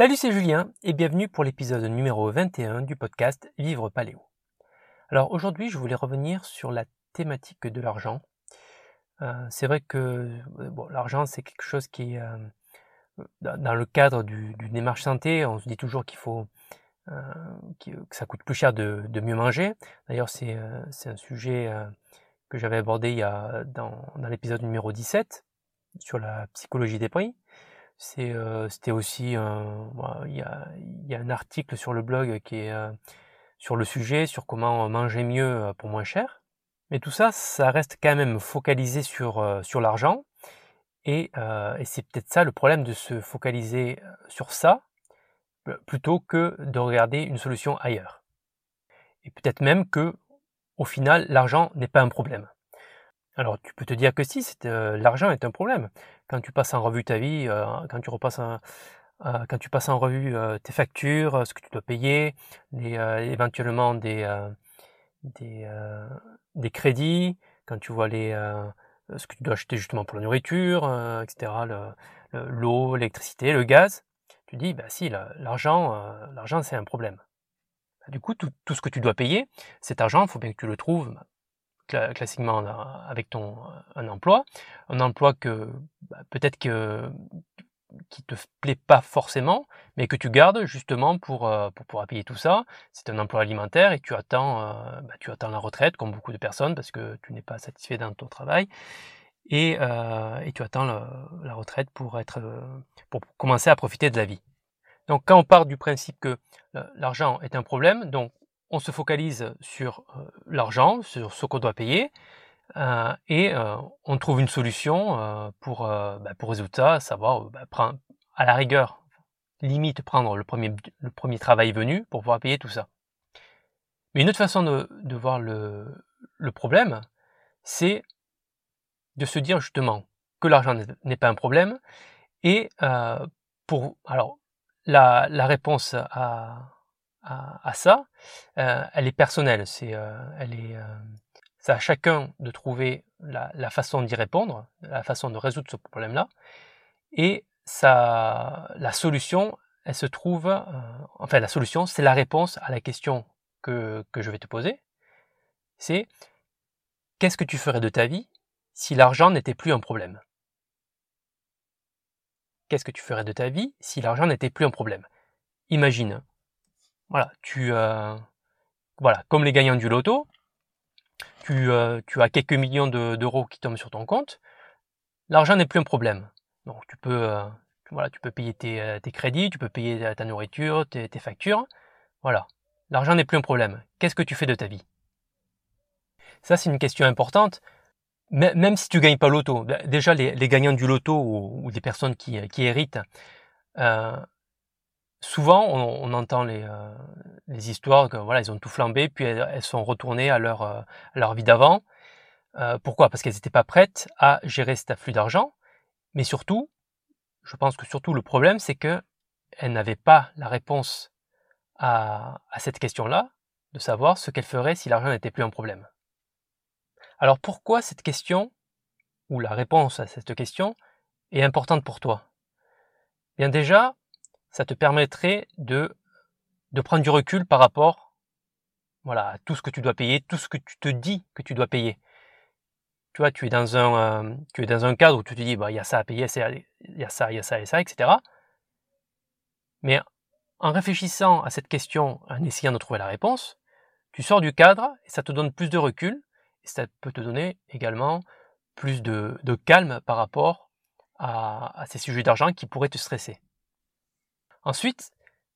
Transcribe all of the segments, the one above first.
Salut, c'est Julien et bienvenue pour l'épisode numéro 21 du podcast Vivre Paléo. Alors aujourd'hui, je voulais revenir sur la thématique de l'argent. Euh, c'est vrai que bon, l'argent, c'est quelque chose qui euh, dans le cadre d'une démarche santé. On se dit toujours qu'il faut euh, que ça coûte plus cher de, mieux manger. D'ailleurs, c'est un sujet que j'avais abordé dans l'épisode numéro 17 sur la psychologie des prix. C'était aussi il y a, un article sur le blog qui est sur le sujet, sur comment manger mieux pour moins cher. Mais tout ça, ça reste quand même focalisé sur, sur l'argent. Et, c'est peut-être ça le problème de se focaliser sur ça plutôt que de regarder une solution ailleurs. Et peut-être même que, au final, l'argent n'est pas un problème. Alors tu peux te dire que si, euh, l'argent est un problème. Quand tu passes en revue ta vie, euh, quand tu repasses euh, quand tu passes en revue tes factures, ce que tu dois payer, éventuellement des, des, crédits, quand tu vois les, ce que tu dois acheter justement pour la nourriture, etc., l'eau, l'électricité, le gaz, tu dis, bah si, l'argent, c'est un problème. Du coup, tout, tout, ce que tu dois payer, cet argent, il faut bien que tu le trouves classiquement avec ton un emploi, un emploi que bah, peut-être que qui te plaît pas forcément, mais que tu gardes justement pour, euh, pour pouvoir payer tout ça. C'est un emploi alimentaire et tu attends, euh, bah, tu attends la retraite comme beaucoup de personnes parce que tu n'es pas satisfait dans ton travail et, euh, et tu attends la retraite pour être pour commencer à profiter de la vie. Donc quand on part du principe que l'argent est un problème, donc on se focalise sur euh, l'argent, sur ce qu'on doit payer, euh, et euh, on trouve une solution pour, résoudre ça, à savoir bah, à la rigueur, limite prendre le premier, travail venu pour pouvoir payer tout ça. Mais une autre façon de, voir le, problème, c'est de se dire justement que l'argent n'est pas un problème, et pour alors la réponse à, à, ça, euh, elle est personnelle. C'est, euh, elle est, euh, à chacun de trouver la, la façon d'y répondre, la façon de résoudre ce problème-là. Et ça, la solution, elle se trouve, enfin la solution, c'est la réponse à la question que, que je vais te poser. C'est qu'est-ce que tu ferais de ta vie si l'argent n'était plus un problème? Qu'est-ce que tu ferais de ta vie si l'argent n'était plus un problème? Imagine, voilà, tu euh, voilà, comme les gagnants du loto, tu, euh, tu as quelques millions d'euros qui tombent sur ton compte. L'argent n'est plus un problème. Donc tu peux euh, voilà, tu peux payer tes, tes, crédits, tu peux payer ta nourriture, tes, factures. Voilà, l'argent n'est plus un problème. Qu'est-ce que tu fais de ta vie? Ça, c'est une question importante. Même si tu gagnes pas loto, déjà les, gagnants du loto ou, des personnes qui, qui héritent, euh, souvent, on, entend les, euh, les, histoires que voilà, ils ont tout flambé, puis elles, sont retournées à leur, euh, vie d'avant. Euh, pourquoi? Parce qu'elles n'étaient pas prêtes à gérer cet afflux d'argent. Mais surtout, je pense que surtout le problème, c'est que elles n'avaient pas la réponse à, à cette question-là, de savoir ce qu'elles feraient si l'argent n'était plus un problème. Alors pourquoi cette question, ou la réponse à cette question, est importante pour toi? Bien déjà, ça te permettrait de, de prendre du recul par rapport voilà, à tout ce que tu dois payer, tout ce que tu te dis que tu dois payer. Tu vois, tu es dans un, euh, tu es dans un cadre où tu te dis, bah, il y a ça à payer, il y a ça, il y a ça et ça, etc. Mais en réfléchissant à cette question, en essayant de trouver la réponse, tu sors du cadre et ça te donne plus de recul et ça peut te donner également plus de, de calme par rapport à, à ces sujets d'argent qui pourraient te stresser. Ensuite,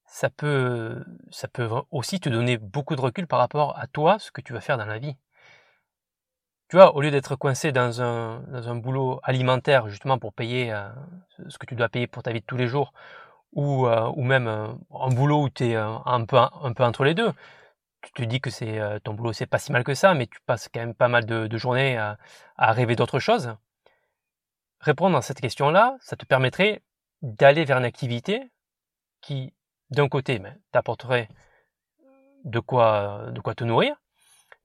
ça peut, ça peut aussi te donner beaucoup de recul par rapport à toi, ce que tu vas faire dans la vie. Tu vois, au lieu d'être coincé dans un, dans un boulot alimentaire, justement pour payer euh, ce que tu dois payer pour ta vie de tous les jours, ou, euh, ou même euh, un boulot où tu es un, peu, un peu entre les deux, tu te dis que c'est ton boulot c'est pas si mal que ça, mais tu passes quand même pas mal de, journées à, à rêver d'autres choses. Répondre à cette question-là, ça te permettrait d'aller vers une activité qui, d'un côté, ben, t'apporterait de quoi, de quoi te nourrir,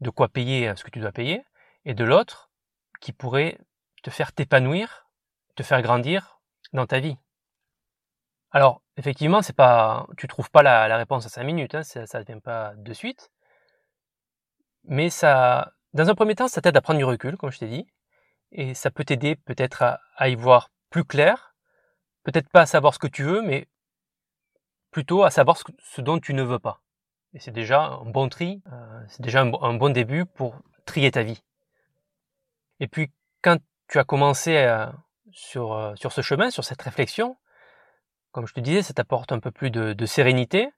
de quoi payer ce que tu dois payer, et de l'autre, qui pourrait te faire t'épanouir, te faire grandir dans ta vie. Alors, effectivement, c'est pas, tu trouves pas la, réponse à 5 minutes, hein, ça ne vient pas de suite. Mais ça, dans un premier temps, ça t'aide à prendre du recul, comme je t'ai dit, et ça peut t'aider peut-être à, y voir plus clair, peut-être pas à savoir ce que tu veux, mais plutôt à savoir ce, dont tu ne veux pas. Et c'est déjà un bon tri, euh, c'est déjà un, bon début pour trier ta vie. Et puis, quand tu as commencé euh, sur, euh, sur ce chemin, sur cette réflexion, comme je te disais, ça t'apporte un peu plus de, sérénité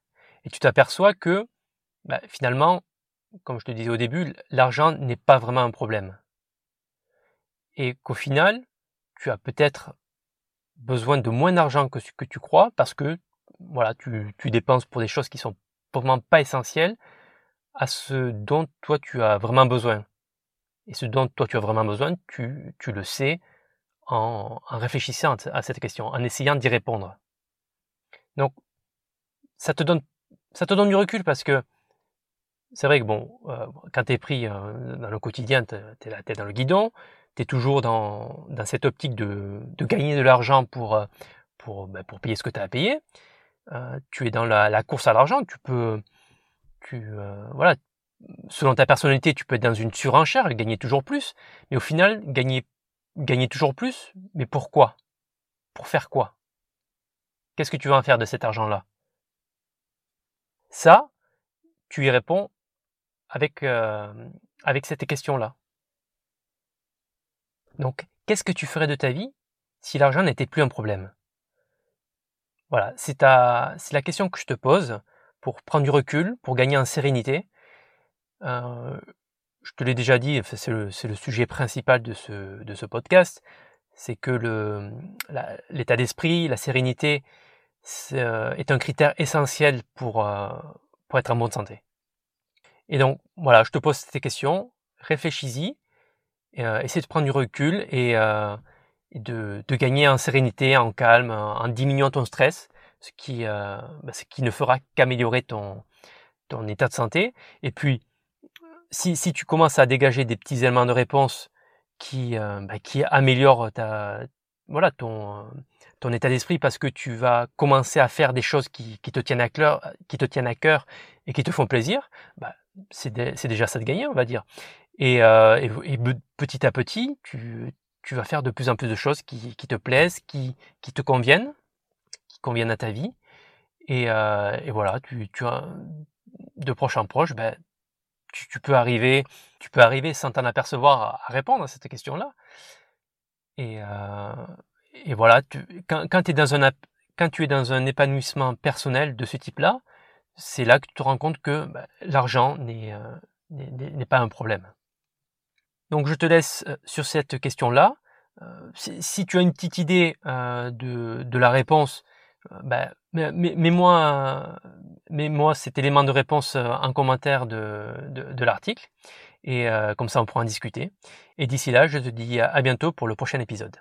et tu t'aperçois que bah, finalement, comme je te disais au début, l'argent n'est pas vraiment un problème. Et qu'au final, tu as peut-être besoin de moins d'argent que ce que tu crois parce que voilà, tu, dépenses pour des choses qui sont vraiment pas essentielles à ce dont toi tu as vraiment besoin. Et ce dont toi tu as vraiment besoin, tu, tu le sais en, en réfléchissant à cette question, en essayant d'y répondre. Donc, ça te donne, ça te donne du recul parce que c'est vrai que bon, euh, quand tu es pris euh, dans le quotidien, tu es la tête dans le guidon, tu es toujours dans, dans cette optique de, de gagner de l'argent pour, euh, pour, ben, pour payer ce que tu as à payer. Tu es dans la, course à l'argent, tu peux, tu, voilà, selon ta personnalité, tu peux être dans une surenchère et gagner toujours plus, mais au final, gagner, gagner toujours plus, mais pourquoi? Pour faire quoi? Qu'est-ce que tu vas en faire de cet argent-là? Ça, tu y réponds avec, euh, avec cette question-là. Donc, qu'est-ce que tu ferais de ta vie si l'argent n'était plus un problème? Voilà, c'est la question que je te pose pour prendre du recul, pour gagner en sérénité. Euh, je te l'ai déjà dit, c'est le, sujet principal de ce, podcast, c'est que l'état d'esprit, la sérénité euh, est, un critère essentiel pour, euh, pour être en bonne santé. Et donc, voilà, je te pose ces questions, réfléchis-y, essaie de prendre du recul et, euh, de, gagner en sérénité, en calme, en, diminuant ton stress, ce qui, euh, bah, ce qui ne fera qu'améliorer ton, ton état de santé. Et puis, si, si tu commences à dégager des petits éléments de réponse qui, bah, qui améliorent ta, voilà, ton, ton état d'esprit parce que tu vas commencer à faire des choses qui, qui, te, tiennent à cœur, qui te tiennent à cœur et qui te font plaisir, bah, c'est déjà ça de gagner, on va dire. Et, euh, et, petit à petit, tu, tu, vas faire de plus en plus de choses qui, te plaisent, qui, te conviennent, qui conviennent à ta vie. Et, euh, voilà, de proche en proche, ben, tu, peux arriver, tu peux arriver sans t'en apercevoir à, répondre à cette question-là. Et, euh, voilà, quand, tu es dans un épanouissement personnel de ce type-là, c'est là que tu te rends compte que bah, l'argent n'est euh, pas un problème. Donc je te laisse euh, sur cette question-là. Euh, si, tu as une petite idée euh, de, la réponse, bah, mets-moi mets moi cet élément de réponse en commentaire de, de, de l'article et comme ça on pourra en discuter. Et d'ici là, je te dis à bientôt pour le prochain épisode.